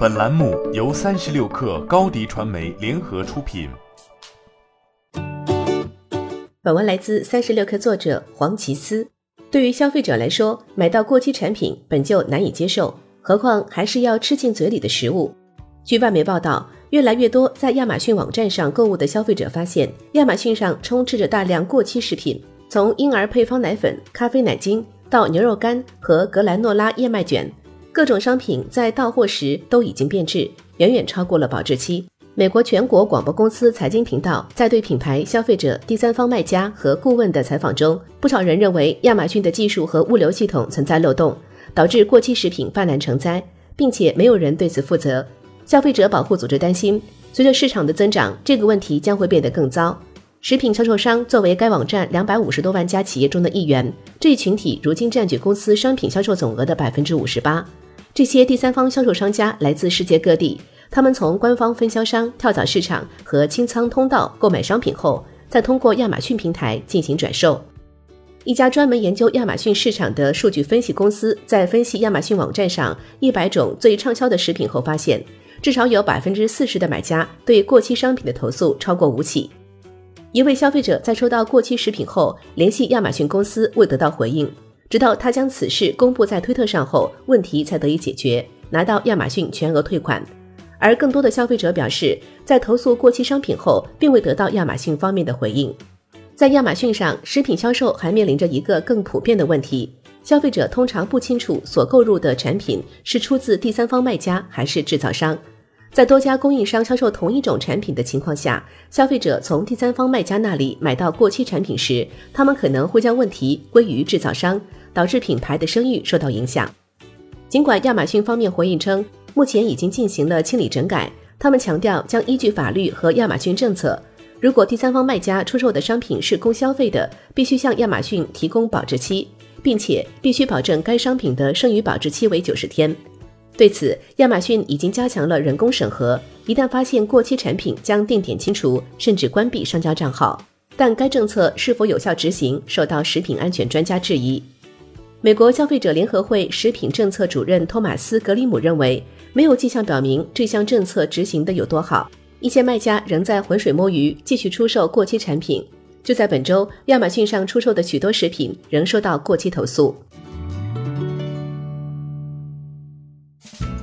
本栏目由三十六氪高低传媒联合出品。本文来自三十六氪作者黄奇思。对于消费者来说，买到过期产品本就难以接受，何况还是要吃进嘴里的食物。据外媒报道，越来越多在亚马逊网站上购物的消费者发现，亚马逊上充斥着大量过期食品，从婴儿配方奶粉、咖啡奶精到牛肉干和格兰诺拉燕麦卷。各种商品在到货时都已经变质，远远超过了保质期。美国全国广播公司财经频道在对品牌、消费者、第三方卖家和顾问的采访中，不少人认为亚马逊的技术和物流系统存在漏洞，导致过期食品泛滥成灾，并且没有人对此负责。消费者保护组织担心，随着市场的增长，这个问题将会变得更糟。食品销售商作为该网站两百五十多万家企业中的一员，这一群体如今占据公司商品销售总额的百分之五十八。这些第三方销售商家来自世界各地，他们从官方分销商、跳蚤市场和清仓通道购买商品后，再通过亚马逊平台进行转售。一家专门研究亚马逊市场的数据分析公司在分析亚马逊网站上一百种最畅销的食品后发现，至少有百分之四十的买家对过期商品的投诉超过五起。一位消费者在收到过期食品后，联系亚马逊公司未得到回应。直到他将此事公布在推特上后，问题才得以解决，拿到亚马逊全额退款。而更多的消费者表示，在投诉过期商品后，并未得到亚马逊方面的回应。在亚马逊上，食品销售还面临着一个更普遍的问题：消费者通常不清楚所购入的产品是出自第三方卖家还是制造商。在多家供应商销售同一种产品的情况下，消费者从第三方卖家那里买到过期产品时，他们可能会将问题归于制造商。导致品牌的声誉受到影响。尽管亚马逊方面回应称，目前已经进行了清理整改，他们强调将依据法律和亚马逊政策，如果第三方卖家出售的商品是供消费的，必须向亚马逊提供保质期，并且必须保证该商品的剩余保质期为九十天。对此，亚马逊已经加强了人工审核，一旦发现过期产品，将定点清除，甚至关闭商家账号。但该政策是否有效执行，受到食品安全专家质疑。美国消费者联合会食品政策主任托马斯·格里姆认为，没有迹象表明这项政策执行的有多好。一些卖家仍在浑水摸鱼，继续出售过期产品。就在本周，亚马逊上出售的许多食品仍收到过期投诉。